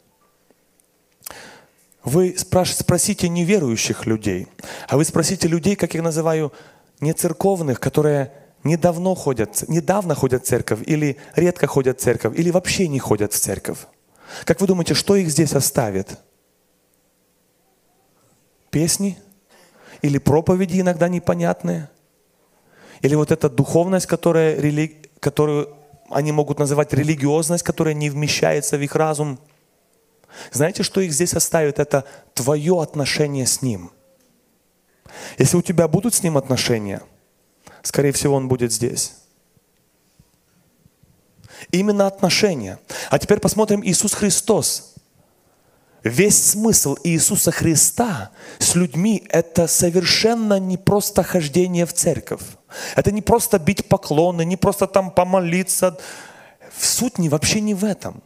вы спросите неверующих людей, а вы спросите людей, как я называю, не церковных, которые недавно ходят, недавно ходят в церковь, или редко ходят в церковь, или вообще не ходят в церковь. Как вы думаете, что их здесь оставит? Песни? Или проповеди иногда непонятные? Или вот эта духовность, которая, которую они могут называть религиозность, которая не вмещается в их разум – знаете, что их здесь оставит? Это твое отношение с Ним. Если у тебя будут с Ним отношения, скорее всего, Он будет здесь. Именно отношения. А теперь посмотрим Иисус Христос. Весь смысл Иисуса Христа с людьми – это совершенно не просто хождение в церковь. Это не просто бить поклоны, не просто там помолиться. Суть не, вообще не в этом.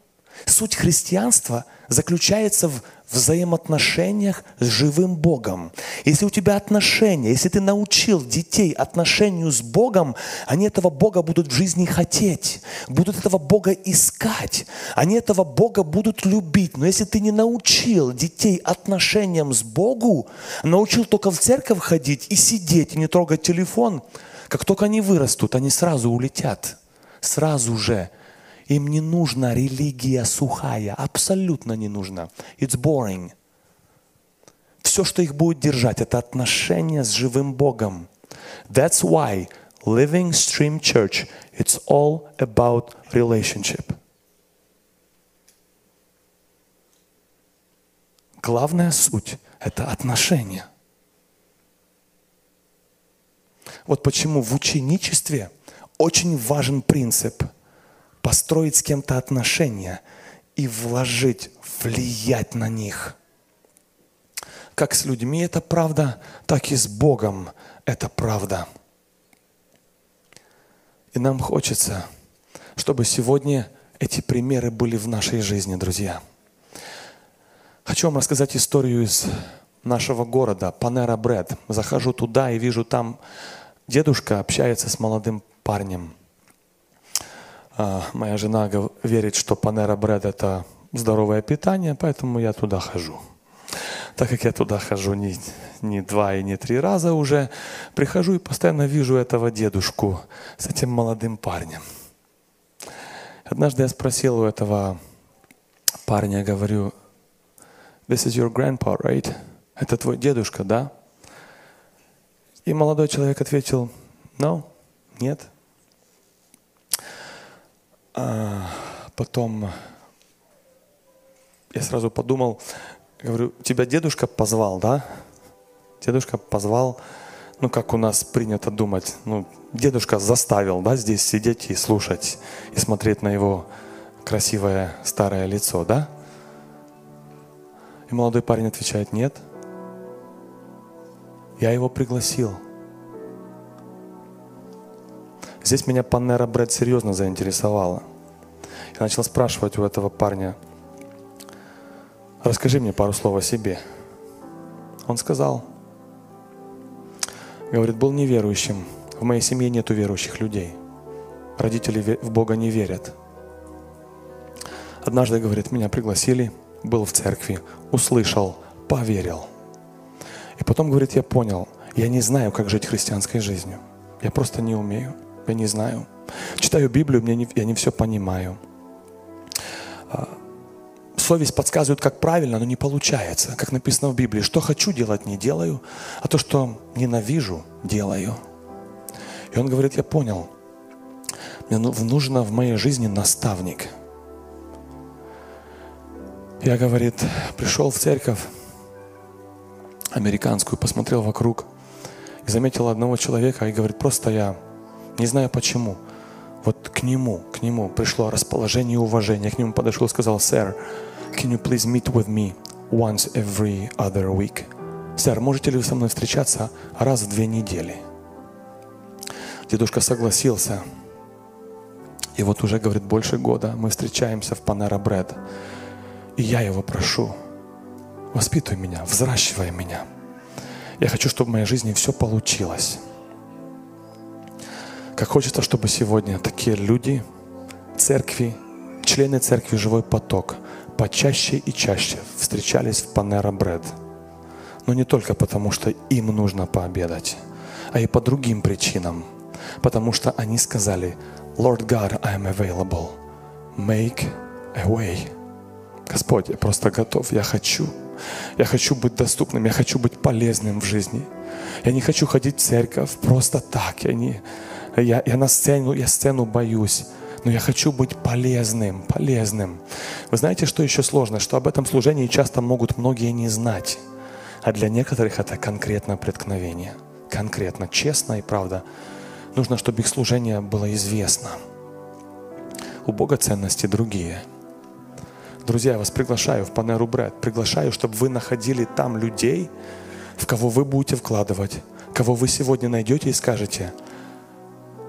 Суть христианства заключается в взаимоотношениях с живым Богом. Если у тебя отношения, если ты научил детей отношению с Богом, они этого Бога будут в жизни хотеть, будут этого Бога искать, они этого Бога будут любить. Но если ты не научил детей отношениям с Богом, научил только в церковь ходить и сидеть, и не трогать телефон, как только они вырастут, они сразу улетят. Сразу же. Им не нужна религия сухая, абсолютно не нужна. It's boring. Все, что их будет держать, это отношения с живым Богом. That's why Living Stream Church, it's all about relationship. Главная суть – это отношения. Вот почему в ученичестве очень важен принцип – построить с кем-то отношения и вложить, влиять на них. Как с людьми это правда, так и с Богом это правда. И нам хочется, чтобы сегодня эти примеры были в нашей жизни, друзья. Хочу вам рассказать историю из нашего города, Панера Бред. Захожу туда и вижу там дедушка общается с молодым парнем – моя жена верит, что Панера Бред – это здоровое питание, поэтому я туда хожу. Так как я туда хожу не, не два и не три раза уже, прихожу и постоянно вижу этого дедушку с этим молодым парнем. Однажды я спросил у этого парня, говорю, this is your grandpa, right? Это твой дедушка, да? И молодой человек ответил, no, нет. А потом я сразу подумал, говорю, тебя дедушка позвал, да? Дедушка позвал, ну, как у нас принято думать, ну, дедушка заставил, да, здесь сидеть и слушать, и смотреть на его красивое старое лицо, да? И молодой парень отвечает, нет. Я его пригласил – Здесь меня Панера Брэд серьезно заинтересовала. Я начал спрашивать у этого парня, расскажи мне пару слов о себе. Он сказал, говорит, был неверующим. В моей семье нету верующих людей. Родители в Бога не верят. Однажды, говорит, меня пригласили, был в церкви, услышал, поверил. И потом, говорит, я понял, я не знаю, как жить христианской жизнью. Я просто не умею я не знаю. Читаю Библию, мне не, я не все понимаю. А, совесть подсказывает, как правильно, но не получается. Как написано в Библии, что хочу делать, не делаю, а то, что ненавижу, делаю. И он говорит, я понял, мне ну, нужно в моей жизни наставник. Я, говорит, пришел в церковь американскую, посмотрел вокруг и заметил одного человека и говорит, просто я не знаю почему. Вот к нему, к нему пришло расположение и уважение. к нему подошел и сказал, «Сэр, can you please meet with me once every other week?» «Сэр, можете ли вы со мной встречаться раз в две недели?» Дедушка согласился. И вот уже, говорит, больше года мы встречаемся в Панера Бред. И я его прошу, воспитывай меня, взращивай меня. Я хочу, чтобы в моей жизни все получилось. Как хочется, чтобы сегодня такие люди, церкви, члены церкви «Живой поток» почаще и чаще встречались в Панера Бред. Но не только потому, что им нужно пообедать, а и по другим причинам. Потому что они сказали, Lord God, I am available. Make a way. Господь, я просто готов, я хочу. Я хочу быть доступным, я хочу быть полезным в жизни. Я не хочу ходить в церковь просто так. Я не, я, я на сцену, я сцену боюсь, но я хочу быть полезным, полезным. Вы знаете, что еще сложно? Что об этом служении часто могут многие не знать. А для некоторых это конкретно преткновение. Конкретно, честно и правда. Нужно, чтобы их служение было известно. У Бога ценности другие. Друзья, я вас приглашаю в Панеру Бред. Приглашаю, чтобы вы находили там людей, в кого вы будете вкладывать, кого вы сегодня найдете и скажете,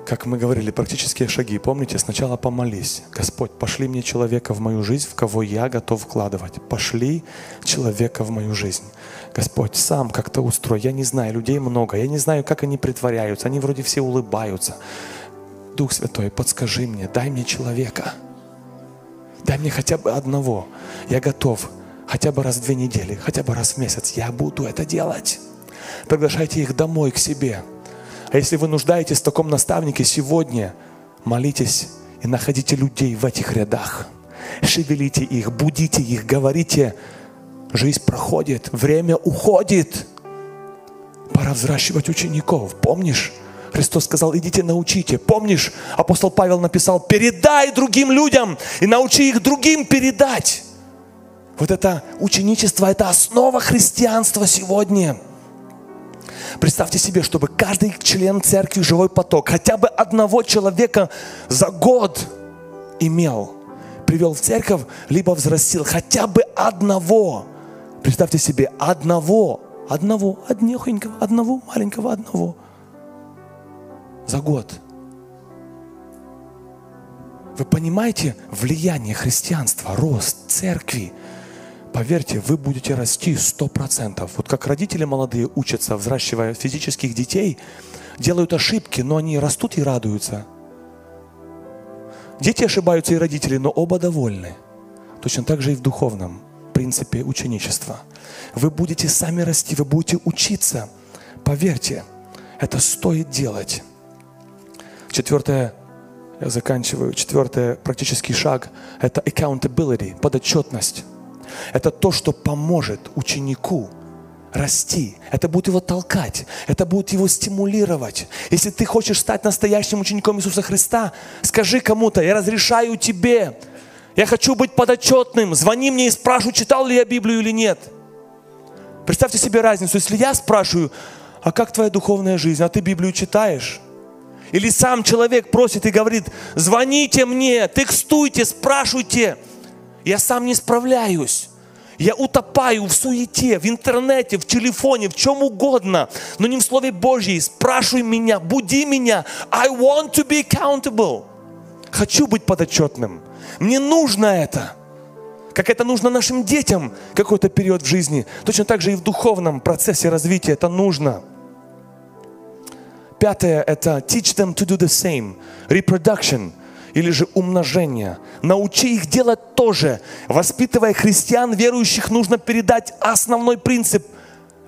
как мы говорили, практические шаги. Помните, сначала помолись. Господь, пошли мне человека в мою жизнь, в кого я готов вкладывать. Пошли человека в мою жизнь. Господь, сам как-то устрой. Я не знаю, людей много. Я не знаю, как они притворяются. Они вроде все улыбаются. Дух Святой, подскажи мне, дай мне человека. Дай мне хотя бы одного. Я готов хотя бы раз в две недели, хотя бы раз в месяц. Я буду это делать. Приглашайте их домой к себе. А если вы нуждаетесь в таком наставнике сегодня, молитесь и находите людей в этих рядах. Шевелите их, будите их, говорите, жизнь проходит, время уходит. Пора взращивать учеников. Помнишь? Христос сказал, идите научите. Помнишь, апостол Павел написал, передай другим людям и научи их другим передать. Вот это ученичество, это основа христианства сегодня. Представьте себе, чтобы каждый член церкви «Живой поток» хотя бы одного человека за год имел, привел в церковь, либо взрастил хотя бы одного. Представьте себе, одного, одного, однехонького, одного маленького, одного за год. Вы понимаете влияние христианства, рост церкви – поверьте, вы будете расти сто процентов. Вот как родители молодые учатся, взращивая физических детей, делают ошибки, но они растут и радуются. Дети ошибаются и родители, но оба довольны. Точно так же и в духовном принципе ученичества. Вы будете сами расти, вы будете учиться. Поверьте, это стоит делать. Четвертое, я заканчиваю, четвертый практический шаг – это accountability, подотчетность. Это то, что поможет ученику расти. Это будет его толкать. Это будет его стимулировать. Если ты хочешь стать настоящим учеником Иисуса Христа, скажи кому-то, я разрешаю тебе. Я хочу быть подотчетным. Звони мне и спрашивай, читал ли я Библию или нет. Представьте себе разницу. Если я спрашиваю, а как твоя духовная жизнь? А ты Библию читаешь? Или сам человек просит и говорит, звоните мне, текстуйте, спрашивайте. Я сам не справляюсь. Я утопаю в суете, в интернете, в телефоне, в чем угодно, но не в Слове Божьем. Спрашивай меня, буди меня. I want to be accountable. Хочу быть подотчетным. Мне нужно это. Как это нужно нашим детям какой-то период в жизни. Точно так же и в духовном процессе развития это нужно. Пятое – это teach them to do the same. Reproduction – или же умножение. Научи их делать тоже. Воспитывая христиан, верующих, нужно передать основной принцип.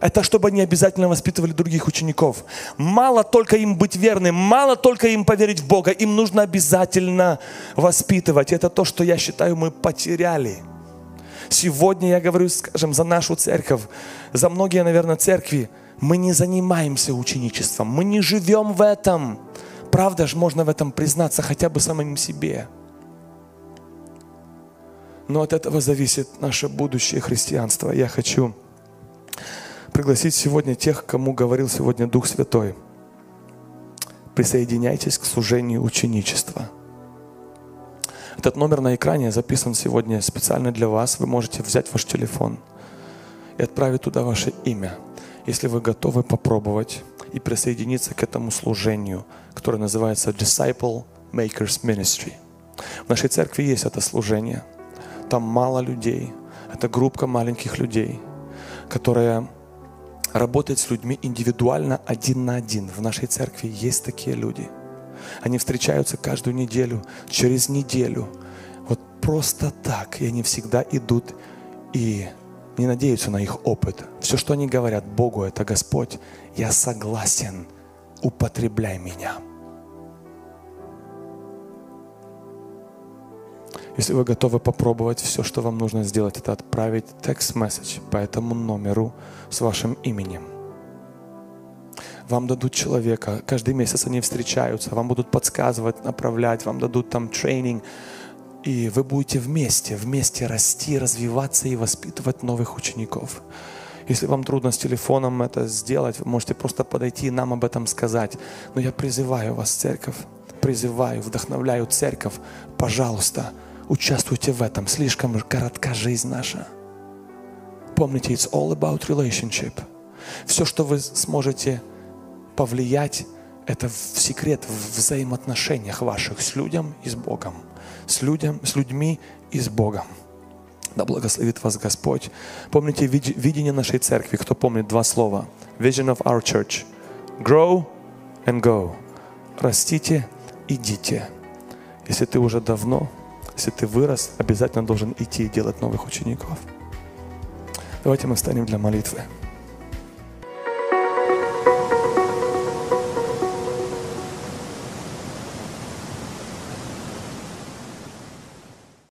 Это чтобы они обязательно воспитывали других учеников. Мало только им быть верным, мало только им поверить в Бога, им нужно обязательно воспитывать. Это то, что я считаю, мы потеряли. Сегодня я говорю, скажем, за нашу церковь, за многие, наверное, церкви, мы не занимаемся ученичеством, мы не живем в этом. Правда же, можно в этом признаться хотя бы самим себе. Но от этого зависит наше будущее христианство. Я хочу пригласить сегодня тех, кому говорил сегодня Дух Святой. Присоединяйтесь к служению ученичества. Этот номер на экране записан сегодня специально для вас. Вы можете взять ваш телефон и отправить туда ваше имя, если вы готовы попробовать и присоединиться к этому служению, которое называется Disciple Makers Ministry. В нашей церкви есть это служение. Там мало людей. Это группа маленьких людей, которая работает с людьми индивидуально один на один. В нашей церкви есть такие люди. Они встречаются каждую неделю, через неделю. Вот просто так. И они всегда идут и не надеются на их опыт. Все, что они говорят Богу, это Господь, я согласен, употребляй меня. Если вы готовы попробовать, все, что вам нужно сделать, это отправить текст-месседж по этому номеру с вашим именем. Вам дадут человека, каждый месяц они встречаются, вам будут подсказывать, направлять, вам дадут там тренинг, и вы будете вместе, вместе расти, развиваться и воспитывать новых учеников. Если вам трудно с телефоном это сделать, вы можете просто подойти и нам об этом сказать. Но я призываю вас, церковь, призываю, вдохновляю церковь, пожалуйста, участвуйте в этом. Слишком коротка жизнь наша. Помните, it's all about relationship. Все, что вы сможете повлиять, это в секрет в взаимоотношениях ваших с людям и с Богом. С, людям, с людьми и с Богом. Да благословит вас Господь. Помните видение нашей церкви. Кто помнит два слова? Vision of our church. Grow and go. Растите, идите. Если ты уже давно, если ты вырос, обязательно должен идти и делать новых учеников. Давайте мы встанем для молитвы.